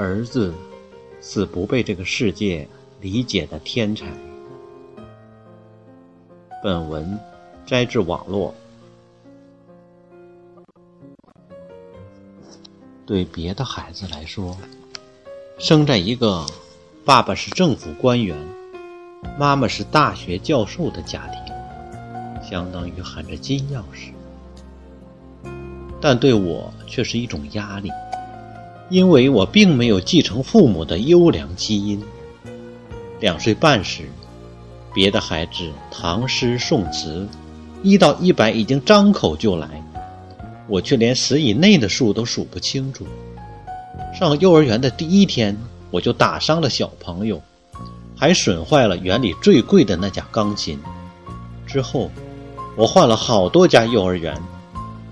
儿子是不被这个世界理解的天才。本文摘自网络。对别的孩子来说，生在一个爸爸是政府官员、妈妈是大学教授的家庭，相当于含着金钥匙。但对我却是一种压力。因为我并没有继承父母的优良基因。两岁半时，别的孩子唐诗宋词，一到一百已经张口就来，我却连十以内的数都数不清楚。上幼儿园的第一天，我就打伤了小朋友，还损坏了园里最贵的那架钢琴。之后，我换了好多家幼儿园，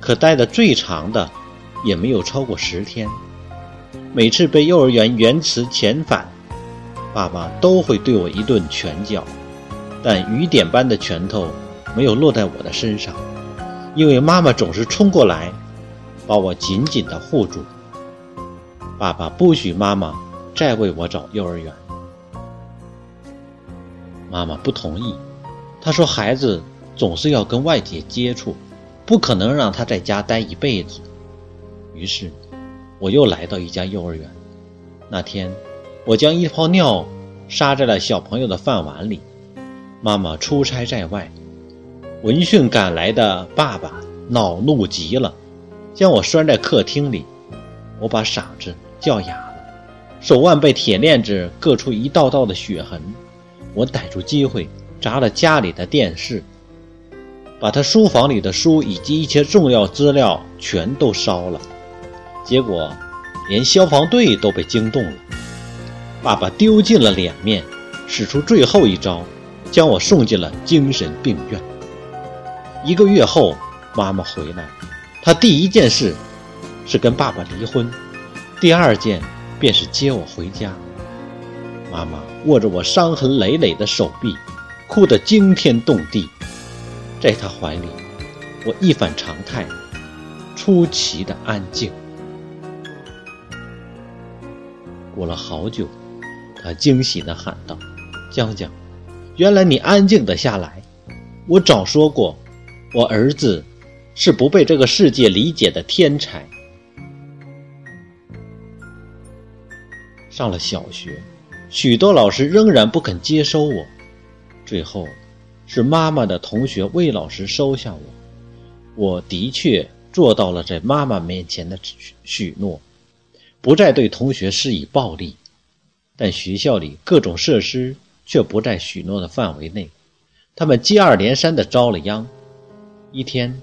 可待的最长的，也没有超过十天。每次被幼儿园园辞遣返，爸爸都会对我一顿拳脚，但雨点般的拳头没有落在我的身上，因为妈妈总是冲过来，把我紧紧地护住。爸爸不许妈妈再为我找幼儿园，妈妈不同意，她说孩子总是要跟外界接触，不可能让他在家待一辈子。于是。我又来到一家幼儿园，那天，我将一泡尿撒在了小朋友的饭碗里。妈妈出差在外，闻讯赶来的爸爸恼怒极了，将我拴在客厅里。我把嗓子叫哑了，手腕被铁链子割出一道道的血痕。我逮住机会砸了家里的电视，把他书房里的书以及一些重要资料全都烧了。结果，连消防队都被惊动了。爸爸丢尽了脸面，使出最后一招，将我送进了精神病院。一个月后，妈妈回来，她第一件事是跟爸爸离婚，第二件便是接我回家。妈妈握着我伤痕累累的手臂，哭得惊天动地。在她怀里，我一反常态，出奇的安静。过了好久，他惊喜地喊道：“江江，原来你安静得下来。我早说过，我儿子是不被这个世界理解的天才。”上了小学，许多老师仍然不肯接收我，最后是妈妈的同学魏老师收下我。我的确做到了在妈妈面前的许诺。不再对同学施以暴力，但学校里各种设施却不在许诺的范围内。他们接二连三地遭了殃。一天，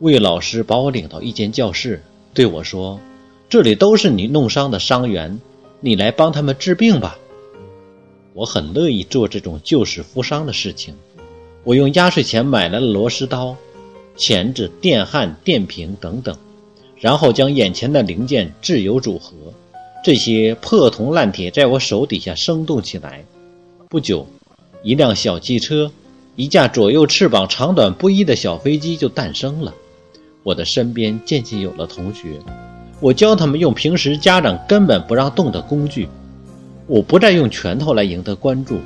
魏老师把我领到一间教室，对我说：“这里都是你弄伤的伤员，你来帮他们治病吧。”我很乐意做这种救死扶伤的事情。我用压岁钱买来了螺丝刀、钳子、电焊、电瓶等等。然后将眼前的零件自由组合，这些破铜烂铁在我手底下生动起来。不久，一辆小汽车，一架左右翅膀长短不一的小飞机就诞生了。我的身边渐渐有了同学，我教他们用平时家长根本不让动的工具。我不再用拳头来赢得关注，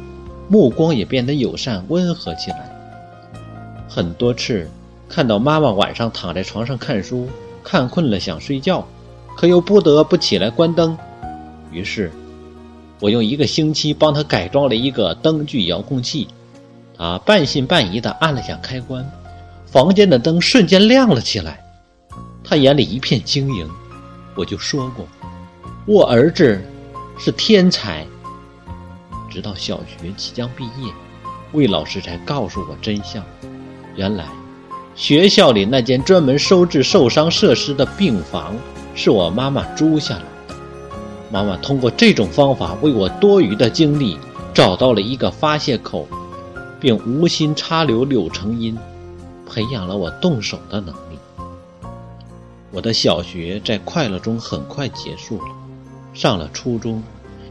目光也变得友善温和起来。很多次看到妈妈晚上躺在床上看书。看困了想睡觉，可又不得不起来关灯。于是，我用一个星期帮他改装了一个灯具遥控器。他半信半疑地按了下开关，房间的灯瞬间亮了起来。他眼里一片晶莹。我就说过，我儿子是天才。直到小学即将毕业，魏老师才告诉我真相：原来。学校里那间专门收治受伤设施的病房，是我妈妈租下来的。妈妈通过这种方法为我多余的精力找到了一个发泄口，并无心插柳柳成荫，培养了我动手的能力。我的小学在快乐中很快结束了，上了初中，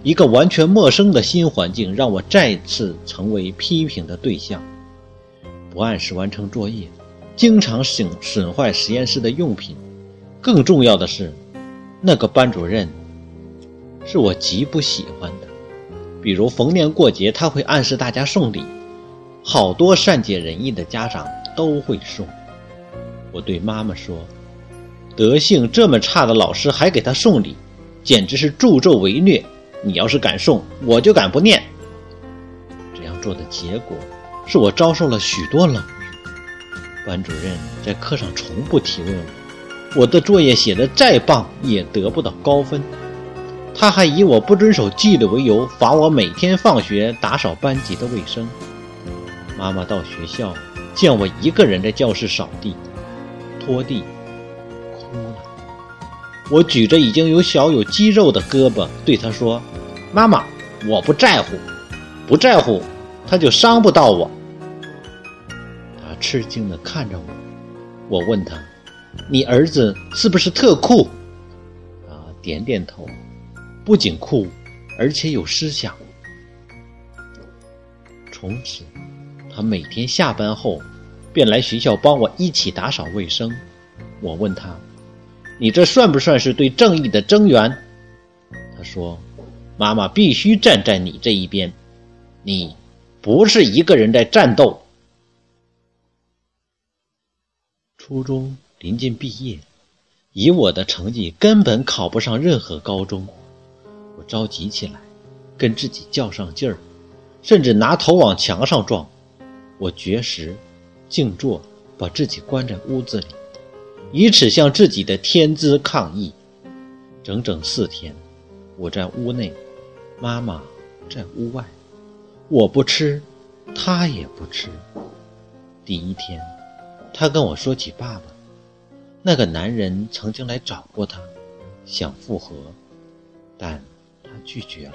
一个完全陌生的新环境让我再次成为批评的对象，不按时完成作业。经常损损坏实验室的用品，更重要的是，那个班主任是我极不喜欢的。比如逢年过节，他会暗示大家送礼，好多善解人意的家长都会送。我对妈妈说：“德性这么差的老师还给他送礼，简直是助纣为虐。你要是敢送，我就敢不念。”这样做的结果，是我遭受了许多冷。班主任在课上从不提问我，我的作业写得再棒，也得不到高分。他还以我不遵守纪律为由，罚我每天放学打扫班级的卫生。妈妈到学校，见我一个人在教室扫地、拖地，哭了。我举着已经有小有肌肉的胳膊，对她说：“妈妈，我不在乎，不在乎，他就伤不到我。”吃惊地看着我。我问他：“你儿子是不是特酷？”啊，点点头。不仅酷，而且有思想。从此，他每天下班后便来学校帮我一起打扫卫生。我问他：“你这算不算是对正义的增援？”他说：“妈妈必须站在你这一边，你不是一个人在战斗。”初中临近毕业，以我的成绩根本考不上任何高中。我着急起来，跟自己较上劲儿，甚至拿头往墙上撞。我绝食、静坐，把自己关在屋子里，以此向自己的天资抗议。整整四天，我在屋内，妈妈在屋外。我不吃，她也不吃。第一天，她跟我说起爸爸，那个男人曾经来找过她，想复合，但他……拒绝了。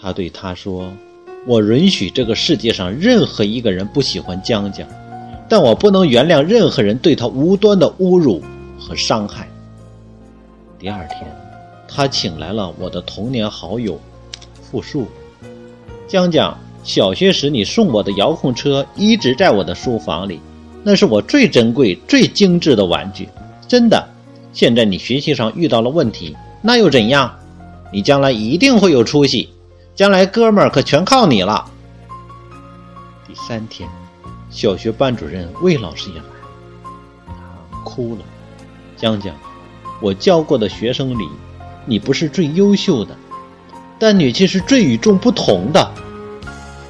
他对他说：“我允许这个世界上任何一个人不喜欢江江，但我不能原谅任何人对他无端的侮辱和伤害。”第二天，他请来了我的童年好友复述：“江江，小学时你送我的遥控车一直在我的书房里，那是我最珍贵、最精致的玩具。真的，现在你学习上遇到了问题，那又怎样？”你将来一定会有出息，将来哥们儿可全靠你了。第三天，小学班主任魏老师也来了，他哭了。江江，我教过的学生里，你不是最优秀的，但你却是最与众不同的。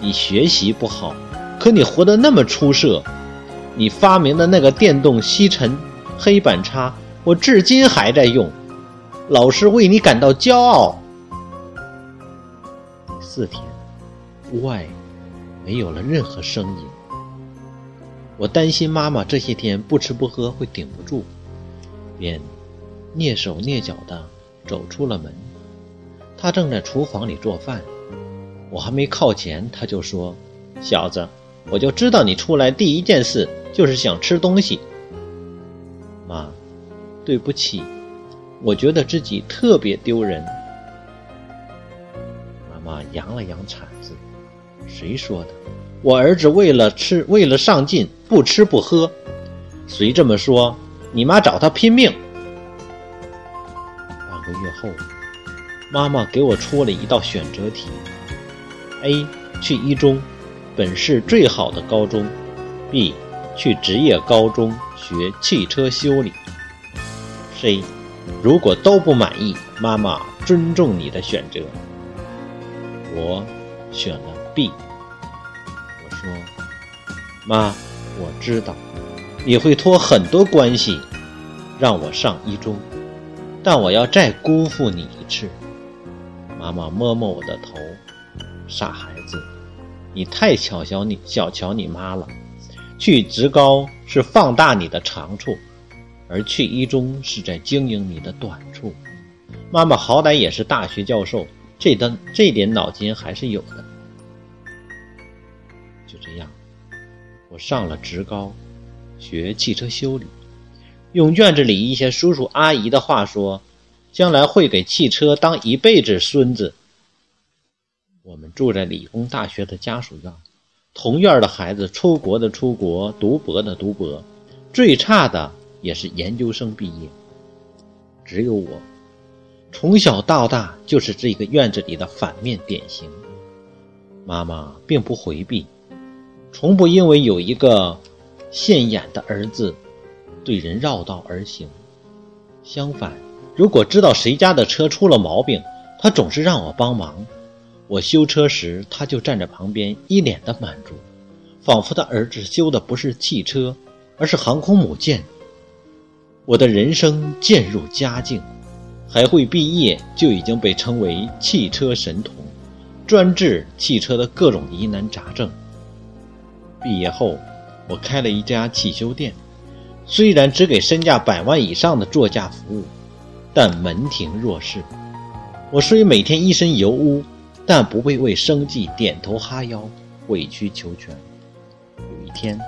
你学习不好，可你活得那么出色。你发明的那个电动吸尘黑板擦，我至今还在用。老师为你感到骄傲。第四天，屋外没有了任何声音。我担心妈妈这些天不吃不喝会顶不住，便蹑手蹑脚的走出了门。她正在厨房里做饭，我还没靠前，他就说：“小子，我就知道你出来第一件事就是想吃东西。”妈，对不起。我觉得自己特别丢人。妈妈扬了扬铲子，谁说的？我儿子为了吃，为了上进，不吃不喝。谁这么说？你妈找他拼命。半个月后，妈妈给我出了一道选择题：A 去一中，本市最好的高中；B 去职业高中学汽车修理；C。如果都不满意，妈妈尊重你的选择。我选了 B。我说：“妈，我知道你会托很多关系让我上一中，但我要再辜负你一次。”妈妈摸摸我的头：“傻孩子，你太小瞧你小瞧你妈了。去职高是放大你的长处。”而去一中是在经营你的短处。妈妈好歹也是大学教授，这等这点脑筋还是有的。就这样，我上了职高，学汽车修理。用院子里一些叔叔阿姨的话说，将来会给汽车当一辈子孙子。我们住在理工大学的家属院，同院的孩子出国的出国，读博的读博，最差的。也是研究生毕业，只有我，从小到大就是这个院子里的反面典型。妈妈并不回避，从不因为有一个现眼的儿子，对人绕道而行。相反，如果知道谁家的车出了毛病，她总是让我帮忙。我修车时，他就站在旁边，一脸的满足，仿佛他儿子修的不是汽车，而是航空母舰。我的人生渐入佳境，还会毕业就已经被称为汽车神童，专治汽车的各种疑难杂症。毕业后，我开了一家汽修店。虽然只给身价百万以上的座驾服务，但门庭若市。我虽每天一身油污，但不会为生计点头哈腰、委曲求全。有一天，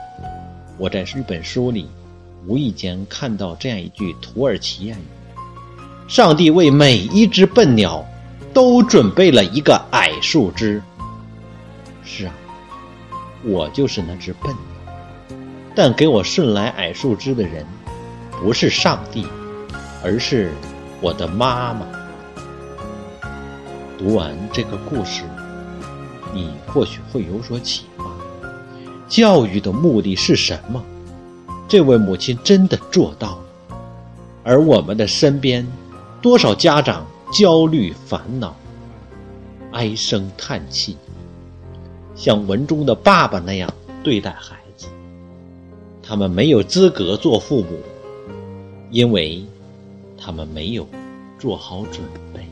我在日本书里无意间看到这样一句土耳其谚语：“上帝为每一只笨鸟都准备了一个矮树枝。”是啊，我就是那只笨。鸟。但给我顺来矮树枝的人，不是上帝，而是我的妈妈。读完这个故事，你或许会有所启发：教育的目的是什么？这位母亲真的做到了。而我们的身边，多少家长焦虑烦恼，唉声叹气，像文中的爸爸那样对待孩子。他们没有资格做父母，因为他们没有做好准备。